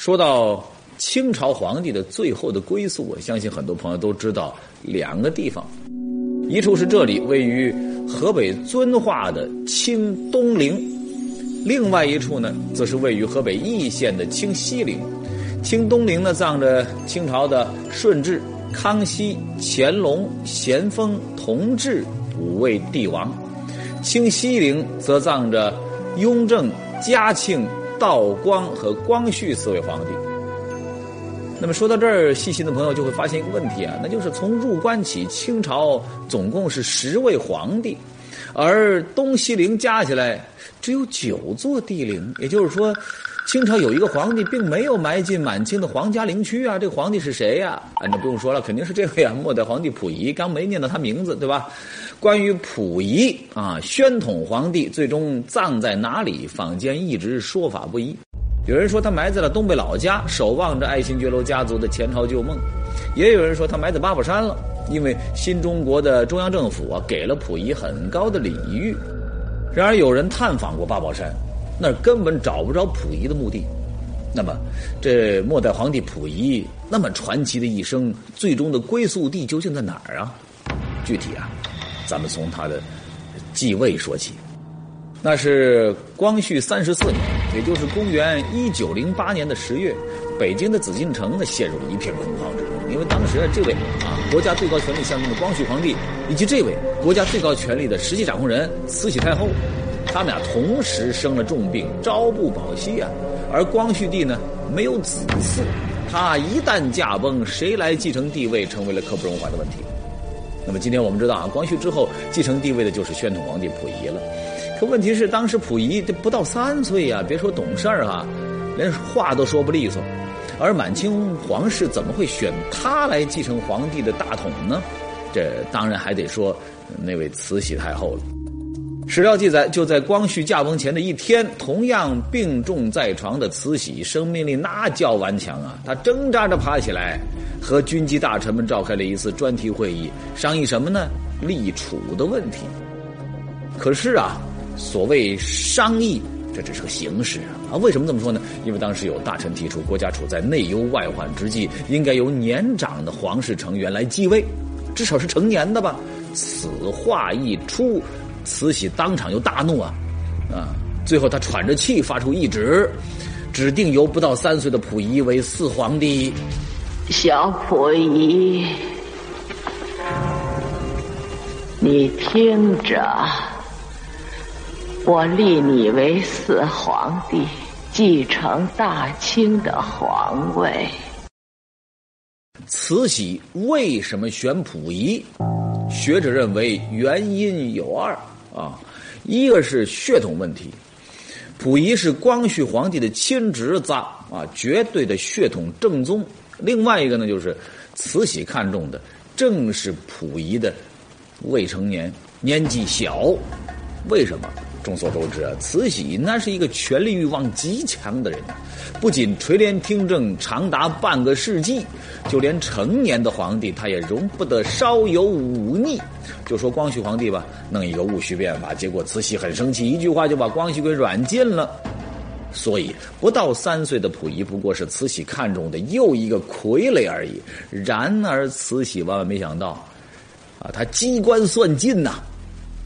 说到清朝皇帝的最后的归宿，我相信很多朋友都知道两个地方，一处是这里位于河北遵化的清东陵，另外一处呢，则是位于河北易县的清西陵。清东陵呢，葬着清朝的顺治、康熙、乾隆、咸丰、同治五位帝王；清西陵则葬着雍正、嘉庆。道光和光绪四位皇帝。那么说到这儿，细心的朋友就会发现一个问题啊，那就是从入关起，清朝总共是十位皇帝，而东西陵加起来只有九座帝陵。也就是说，清朝有一个皇帝并没有埋进满清的皇家陵区啊。这个皇帝是谁呀？啊，那不用说了，肯定是这位啊，末代皇帝溥仪。刚没念到他名字，对吧？关于溥仪啊，宣统皇帝最终葬在哪里？坊间一直说法不一。有人说他埋在了东北老家，守望着爱新觉罗家族的前朝旧梦；也有人说他埋在八宝山了，因为新中国的中央政府啊给了溥仪很高的礼遇。然而，有人探访过八宝山，那儿根本找不着溥仪的墓地。那么，这末代皇帝溥仪那么传奇的一生，最终的归宿地究竟在哪儿啊？具体啊？咱们从他的继位说起，那是光绪三十四年，也就是公元一九零八年的十月，北京的紫禁城呢陷入了一片恐慌之中，因为当时啊这位啊国家最高权力象征的光绪皇帝，以及这位国家最高权力的实际掌控人慈禧太后，他们俩同时生了重病，朝不保夕啊。而光绪帝呢没有子嗣，他一旦驾崩，谁来继承帝位，成为了刻不容缓的问题。那么今天我们知道啊，光绪之后继承帝位的就是宣统皇帝溥仪了。可问题是，当时溥仪这不到三岁呀，别说懂事儿哈，连话都说不利索。而满清皇室怎么会选他来继承皇帝的大统呢？这当然还得说那位慈禧太后了。史料记载，就在光绪驾崩前的一天，同样病重在床的慈禧，生命力那叫顽强啊！她挣扎着爬起来，和军机大臣们召开了一次专题会议，商议什么呢？立储的问题。可是啊，所谓商议，这只是个形式啊！为什么这么说呢？因为当时有大臣提出，国家处在内忧外患之际，应该由年长的皇室成员来继位，至少是成年的吧。此话一出。慈禧当场就大怒啊，啊！最后他喘着气发出懿旨，指定由不到三岁的溥仪为四皇帝。小溥仪，你听着，我立你为四皇帝，继承大清的皇位。慈禧为什么选溥仪？学者认为原因有二。啊，一个是血统问题，溥仪是光绪皇帝的亲侄子啊，绝对的血统正宗。另外一个呢，就是慈禧看中的正是溥仪的未成年，年纪小。为什么？众所周知啊，慈禧那是一个权力欲望极强的人，不仅垂帘听政长达半个世纪，就连成年的皇帝，他也容不得稍有忤逆。就说光绪皇帝吧，弄一个戊戌变法，结果慈禧很生气，一句话就把光绪给软禁了。所以不到三岁的溥仪不过是慈禧看中的又一个傀儡而已。然而慈禧万万没想到，啊，他机关算尽呐，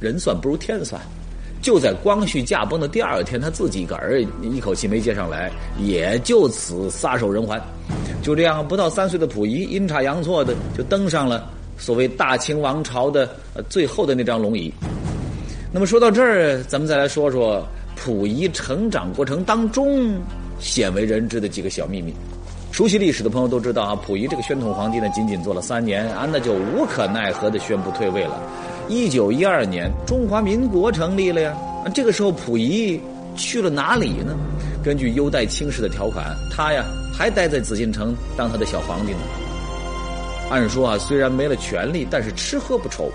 人算不如天算。就在光绪驾崩的第二天，他自己个儿一口气没接上来，也就此撒手人寰。就这样，不到三岁的溥仪阴差阳错的就登上了所谓大清王朝的最后的那张龙椅。那么说到这儿，咱们再来说说溥仪成长过程当中鲜为人知的几个小秘密。熟悉历史的朋友都知道啊，溥仪这个宣统皇帝呢，仅仅做了三年啊，那就无可奈何的宣布退位了。一九一二年，中华民国成立了呀。这个时候，溥仪去了哪里呢？根据优待清室的条款，他呀还待在紫禁城当他的小皇帝呢。按说啊，虽然没了权力，但是吃喝不愁。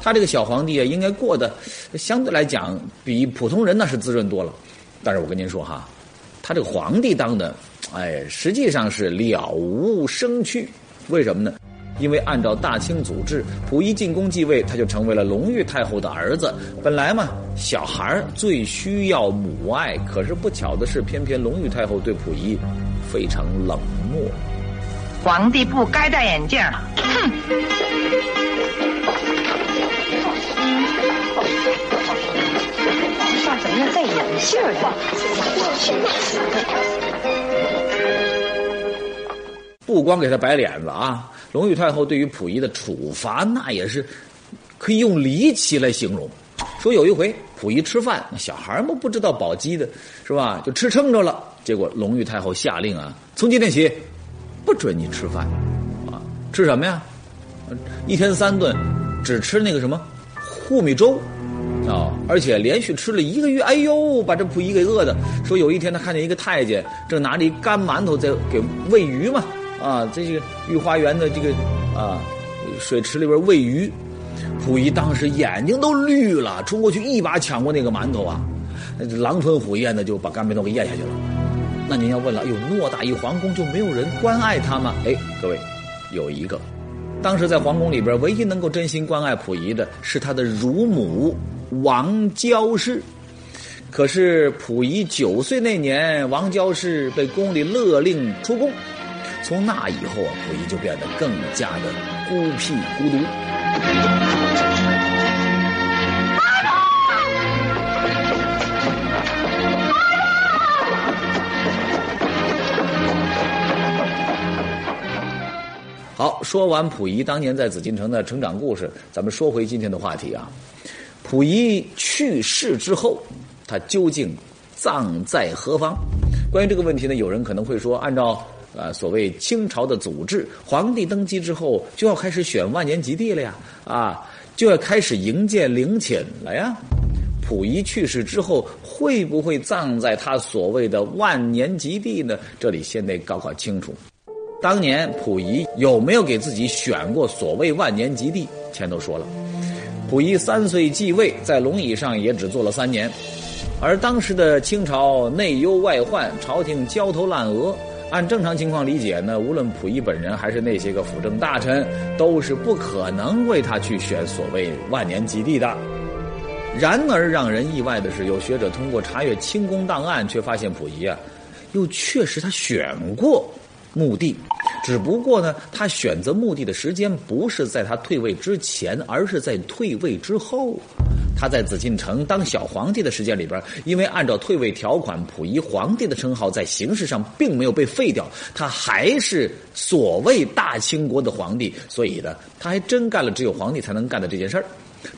他这个小皇帝啊，应该过得相对来讲比普通人那是滋润多了。但是我跟您说哈，他这个皇帝当的，哎，实际上是了无生趣。为什么呢？因为按照大清祖制，溥仪进宫继位，他就成为了隆裕太后的儿子。本来嘛，小孩最需要母爱，可是不巧的是，偏偏隆裕太后对溥仪非常冷漠。皇帝不该戴眼镜。哼！皇上怎么要戴眼镜不光给他摆脸子啊，隆裕太后对于溥仪的处罚，那也是可以用离奇来形容。说有一回溥仪吃饭，那小孩们不知道饱饥的，是吧？就吃撑着了。结果隆裕太后下令啊，从今天起不准你吃饭，啊，吃什么呀？一天三顿，只吃那个什么糊米粥啊！而且连续吃了一个月，哎呦，把这溥仪给饿的。说有一天他看见一个太监正拿着一干馒头在给喂鱼嘛，啊，这个御花园的这个啊水池里边喂鱼。溥仪当时眼睛都绿了，冲过去一把抢过那个馒头啊，狼吞虎咽的就把干馒头给咽下去了。那您要问了，哎呦，偌大一皇宫就没有人关爱他吗？哎，各位，有一个，当时在皇宫里边唯一能够真心关爱溥仪的是他的乳母王娇氏。可是溥仪九岁那年，王娇氏被宫里勒令出宫，从那以后啊，溥仪就变得更加的孤僻孤独。好，说完溥仪当年在紫禁城的成长故事，咱们说回今天的话题啊。溥仪去世之后，他究竟葬在何方？关于这个问题呢，有人可能会说，按照啊所谓清朝的祖制，皇帝登基之后就要开始选万年吉地了呀，啊，就要开始营建陵寝了呀。溥仪去世之后，会不会葬在他所谓的万年吉地呢？这里先得搞搞清楚。当年溥仪有没有给自己选过所谓万年吉地？前头说了，溥仪三岁继位，在龙椅上也只坐了三年，而当时的清朝内忧外患，朝廷焦头烂额。按正常情况理解呢，无论溥仪本人还是那些个辅政大臣，都是不可能为他去选所谓万年吉地的。然而让人意外的是，有学者通过查阅清宫档案，却发现溥仪啊，又确实他选过。墓地，只不过呢，他选择墓地的时间不是在他退位之前，而是在退位之后。他在紫禁城当小皇帝的时间里边，因为按照退位条款，溥仪皇帝的称号在形式上并没有被废掉，他还是所谓大清国的皇帝，所以呢，他还真干了只有皇帝才能干的这件事儿。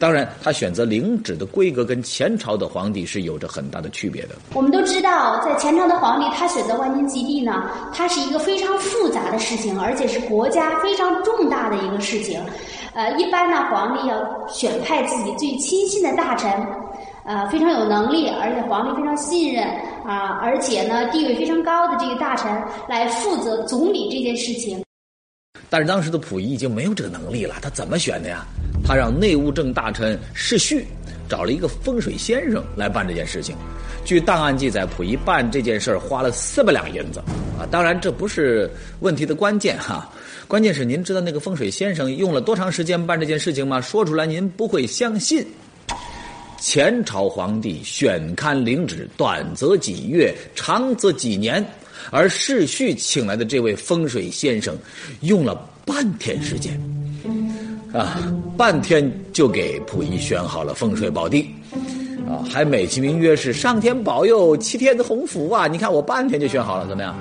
当然，他选择陵址的规格跟前朝的皇帝是有着很大的区别的。我们都知道，在前朝的皇帝，他选择万年吉地呢，它是一个非常复杂的事情，而且是国家非常重大的一个事情。呃，一般呢，皇帝要选派自己最亲信的大臣，呃，非常有能力，而且皇帝非常信任啊，而且呢，地位非常高的这个大臣来负责总理这件事情。但是当时的溥仪已经没有这个能力了，他怎么选的呀？他让内务政大臣世序找了一个风水先生来办这件事情。据档案记载，溥仪办这件事儿花了四百两银子啊！当然，这不是问题的关键哈，关键是您知道那个风水先生用了多长时间办这件事情吗？说出来您不会相信。前朝皇帝选刊领旨，短则几月，长则几年。而世序请来的这位风水先生，用了半天时间，啊，半天就给溥仪选好了风水宝地，啊，还美其名曰是上天保佑，七天的鸿福啊！你看我半天就选好了，怎么样？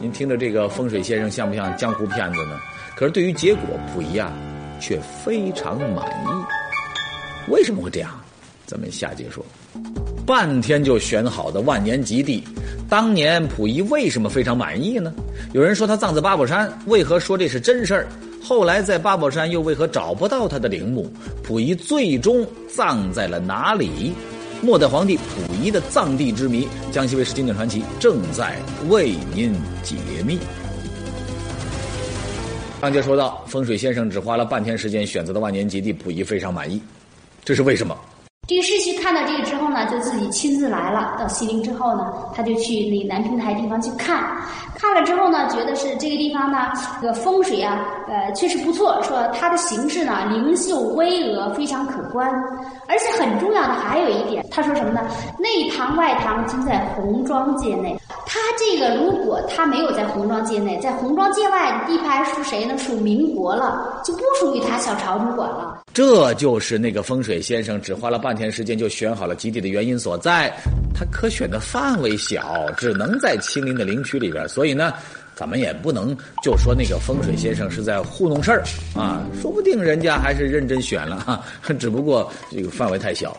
您听着这个风水先生像不像江湖骗子呢？可是对于结果，溥仪啊，却非常满意。为什么会这样？咱们下节说。半天就选好的万年吉地，当年溥仪为什么非常满意呢？有人说他葬在八宝山，为何说这是真事儿？后来在八宝山又为何找不到他的陵墓？溥仪最终葬在了哪里？末代皇帝溥仪的葬地之谜，江西卫视经典传奇正在为您解密。上节说到，风水先生只花了半天时间选择的万年吉地，溥仪非常满意，这是为什么？这个世序看到这个之后呢，就自己亲自来了。到西陵之后呢，他就去那南平台地方去看，看了之后呢，觉得是这个地方呢，这个风水啊，呃，确实不错。说它的形式呢，灵秀巍峨，非常可观。而且很重要的还有一点，他说什么呢？内堂外堂均在红庄界内。他这个如果他没有在红庄界内，在红庄界外地盘属谁呢？属民国了，就不属于他小朝主管了。这就是那个风水先生只花了半天时间就选好了基地的原因所在。他可选的范围小，只能在亲邻的陵区里边，所以呢，咱们也不能就说那个风水先生是在糊弄事儿啊，说不定人家还是认真选了哈，只不过这个范围太小。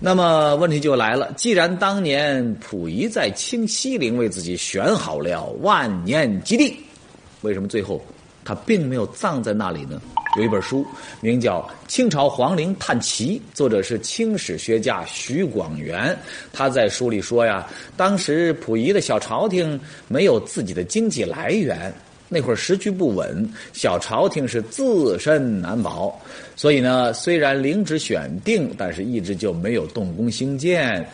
那么问题就来了，既然当年溥仪在清西陵为自己选好了万年基地，为什么最后他并没有葬在那里呢？有一本书名叫《清朝皇陵探奇》，作者是清史学家徐广元。他在书里说呀，当时溥仪的小朝廷没有自己的经济来源。那会儿时局不稳，小朝廷是自身难保，所以呢，虽然陵址选定，但是一直就没有动工兴建。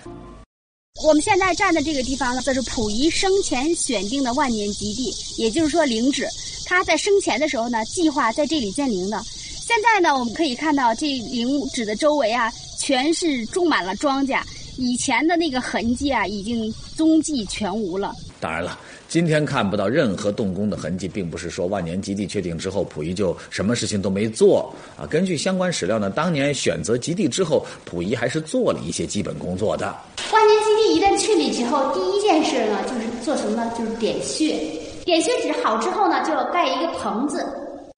我们现在站的这个地方呢，这是溥仪生前选定的万年基地，也就是说陵址。他在生前的时候呢，计划在这里建陵的。现在呢，我们可以看到这陵址的周围啊，全是种满了庄稼，以前的那个痕迹啊，已经踪迹全无了。当然了。今天看不到任何动工的痕迹，并不是说万年基地确定之后，溥仪就什么事情都没做啊。根据相关史料呢，当年选择基地之后，溥仪还是做了一些基本工作的。万年基地一旦确立之后，第一件事呢，就是做什么呢？就是点穴。点穴纸好之后呢，就要盖一个棚子，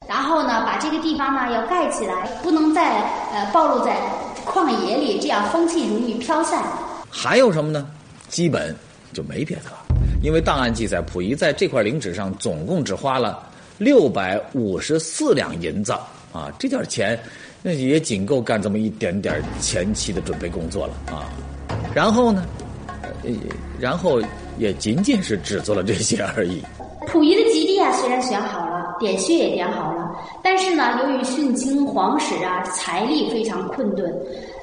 然后呢，把这个地方呢要盖起来，不能再呃暴露在旷野里，这样风气容易飘散。还有什么呢？基本就没别的了。因为档案记载，溥仪在这块陵纸上总共只花了六百五十四两银子啊，这点钱那也仅够干这么一点点前期的准备工作了啊。然后呢，然后也仅仅是只做了这些而已。溥仪的基地啊，虽然选好了，点穴也点好了，但是呢，由于殉清皇室啊，财力非常困顿，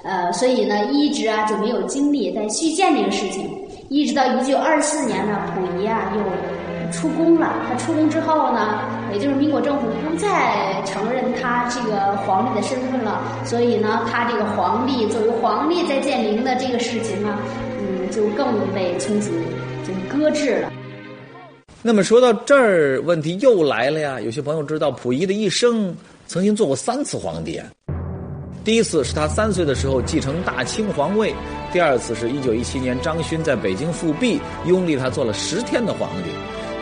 呃，所以呢，一直啊就没有精力在续建这个事情。一直到一九二四年呢，溥仪啊又出宫了。他出宫之后呢，也就是民国政府不再承认他这个皇帝的身份了，所以呢，他这个皇帝作为皇帝在建陵的这个事情呢，嗯，就更被从此就搁置了。那么说到这儿，问题又来了呀。有些朋友知道，溥仪的一生曾经做过三次皇帝。第一次是他三岁的时候继承大清皇位，第二次是一九一七年张勋在北京复辟，拥立他做了十天的皇帝，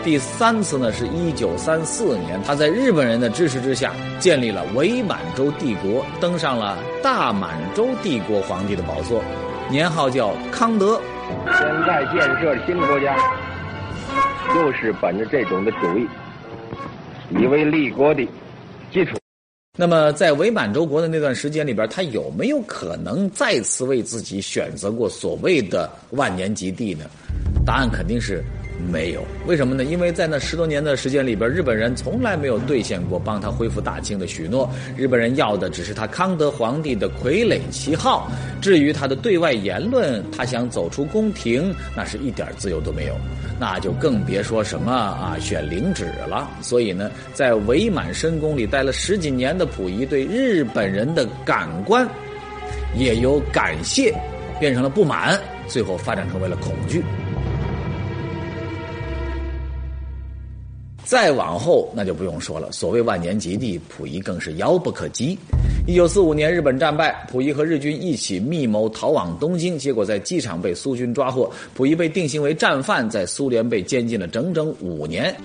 第三次呢是一九三四年他在日本人的支持之下建立了伪满洲帝国，登上了大满洲帝国皇帝的宝座，年号叫康德。现在建设新国家，就是本着这种的主义，以为立国的基础。那么，在伪满洲国的那段时间里边，他有没有可能再次为自己选择过所谓的万年极地呢？答案肯定是。没有，为什么呢？因为在那十多年的时间里边，日本人从来没有兑现过帮他恢复大清的许诺。日本人要的只是他康德皇帝的傀儡旗号。至于他的对外言论，他想走出宫廷，那是一点自由都没有，那就更别说什么啊选领旨了。所以呢，在伪满深宫里待了十几年的溥仪，对日本人的感官也由感谢变成了不满，最后发展成为了恐惧。再往后，那就不用说了。所谓万年极地，溥仪更是遥不可及。一九四五年，日本战败，溥仪和日军一起密谋逃往东京，结果在机场被苏军抓获，溥仪被定性为战犯，在苏联被监禁了整整五年。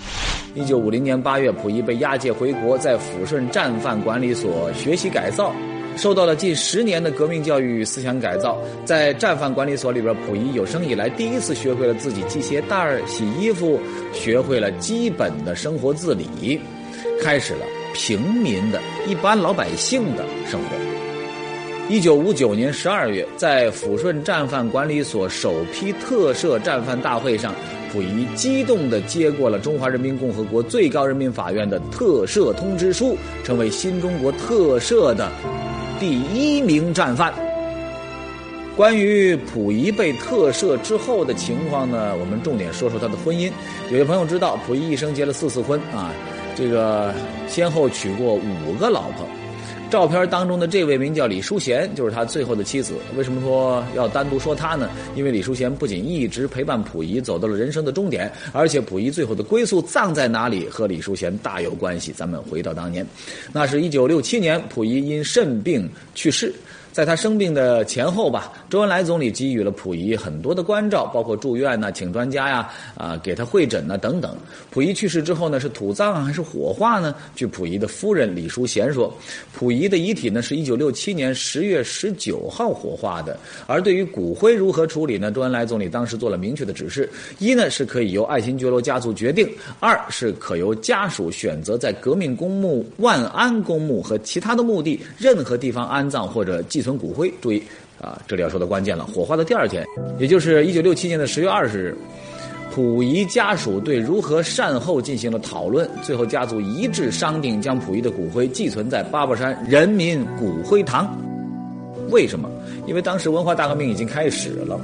一九五零年八月，溥仪被押解回国，在抚顺战犯管理所学习改造。受到了近十年的革命教育与思想改造，在战犯管理所里边，溥仪有生以来第一次学会了自己系鞋带儿、洗衣服，学会了基本的生活自理，开始了平民的一般老百姓的生活。一九五九年十二月，在抚顺战犯管理所首批特赦战犯大会上，溥仪激动地接过了中华人民共和国最高人民法院的特赦通知书，成为新中国特赦的。第一名战犯，关于溥仪被特赦之后的情况呢，我们重点说说他的婚姻。有些朋友知道，溥仪一生结了四次婚啊，这个先后娶过五个老婆。照片当中的这位名叫李淑贤，就是他最后的妻子。为什么说要单独说她呢？因为李淑贤不仅一直陪伴溥仪走到了人生的终点，而且溥仪最后的归宿葬在哪里和李淑贤大有关系。咱们回到当年，那是一九六七年，溥仪因肾病去世。在他生病的前后吧，周恩来总理给予了溥仪很多的关照，包括住院呐、请专家呀、啊给他会诊呐等等。溥仪去世之后呢，是土葬还是火化呢？据溥仪的夫人李淑贤说，溥仪的遗体呢是一九六七年十月十九号火化的。而对于骨灰如何处理呢？周恩来总理当时做了明确的指示：一呢是可以由爱新觉罗家族决定；二是可由家属选择在革命公墓万安公墓和其他的墓地任何地方安葬或者寄存。存骨灰，注意啊，这里要说的关键了。火化的第二天，也就是一九六七年的十月二十日，溥仪家属对如何善后进行了讨论，最后家族一致商定将溥仪的骨灰寄存在八宝山人民骨灰堂。为什么？因为当时文化大革命已经开始了，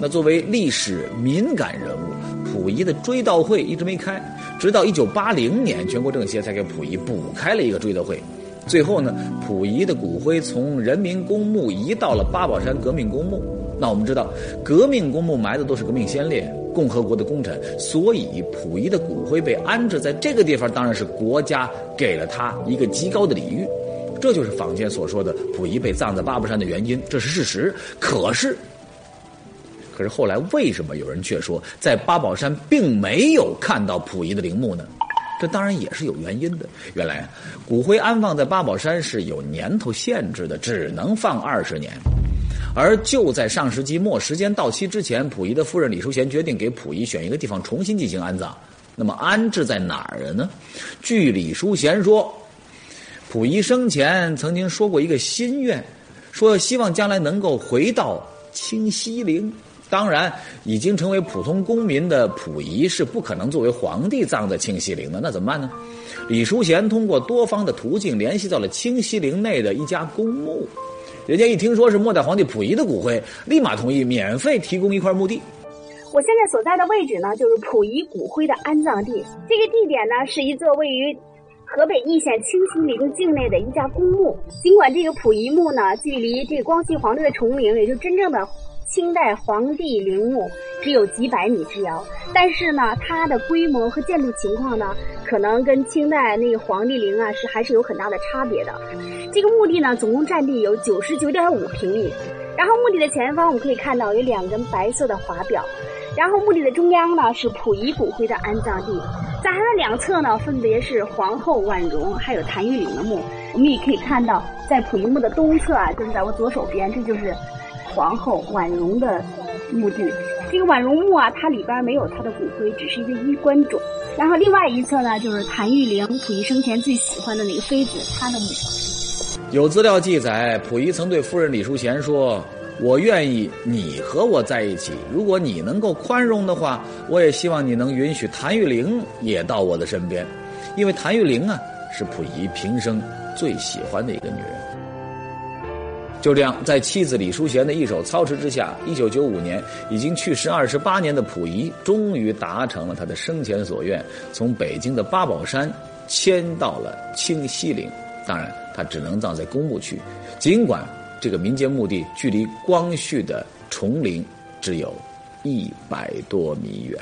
那作为历史敏感人物，溥仪的追悼会一直没开，直到一九八零年，全国政协才给溥仪补开了一个追悼会。最后呢，溥仪的骨灰从人民公墓移到了八宝山革命公墓。那我们知道，革命公墓埋的都是革命先烈、共和国的功臣，所以溥仪的骨灰被安置在这个地方，当然是国家给了他一个极高的礼遇。这就是坊间所说的溥仪被葬在八宝山的原因，这是事实。可是，可是后来为什么有人却说在八宝山并没有看到溥仪的陵墓呢？这当然也是有原因的。原来，骨灰安放在八宝山是有年头限制的，只能放二十年。而就在上世纪末时间到期之前，溥仪的夫人李淑贤决定给溥仪选一个地方重新进行安葬。那么安置在哪儿呢？据李淑贤说，溥仪生前曾经说过一个心愿，说希望将来能够回到清西陵。当然，已经成为普通公民的溥仪是不可能作为皇帝葬在清西陵的。那怎么办呢？李淑贤通过多方的途径联系到了清西陵内的一家公墓，人家一听说是末代皇帝溥仪的骨灰，立马同意免费提供一块墓地。我现在所在的位置呢，就是溥仪骨灰的安葬地。这个地点呢，是一座位于河北易县清西陵境内的一家公墓。尽管这个溥仪墓呢，距离这个光绪皇帝的崇陵，也就真正的。清代皇帝陵墓只有几百米之遥，但是呢，它的规模和建筑情况呢，可能跟清代那个皇帝陵啊是还是有很大的差别的。这个墓地呢，总共占地有九十九点五平米。然后墓地的前方我们可以看到有两根白色的华表，然后墓地的中央呢是溥仪骨灰的安葬地，在它的两侧呢分别是皇后婉容还有谭玉玲的墓。我们也可以看到，在溥仪墓的东侧啊，就是在我左手边，这就是。皇后婉容的墓地，这个婉容墓啊，它里边没有她的骨灰，只是一个衣冠冢。然后另外一侧呢，就是谭玉玲溥仪生前最喜欢的那个妃子，她的墓。有资料记载，溥仪曾对夫人李淑贤说：“我愿意你和我在一起，如果你能够宽容的话，我也希望你能允许谭玉玲也到我的身边，因为谭玉玲啊，是溥仪平生最喜欢的一个女人。”就这样，在妻子李淑贤的一手操持之下，一九九五年，已经去世二十八年的溥仪，终于达成了他的生前所愿，从北京的八宝山迁到了清西陵。当然，他只能葬在公墓区，尽管这个民间墓地距离光绪的崇陵只有一百多米远。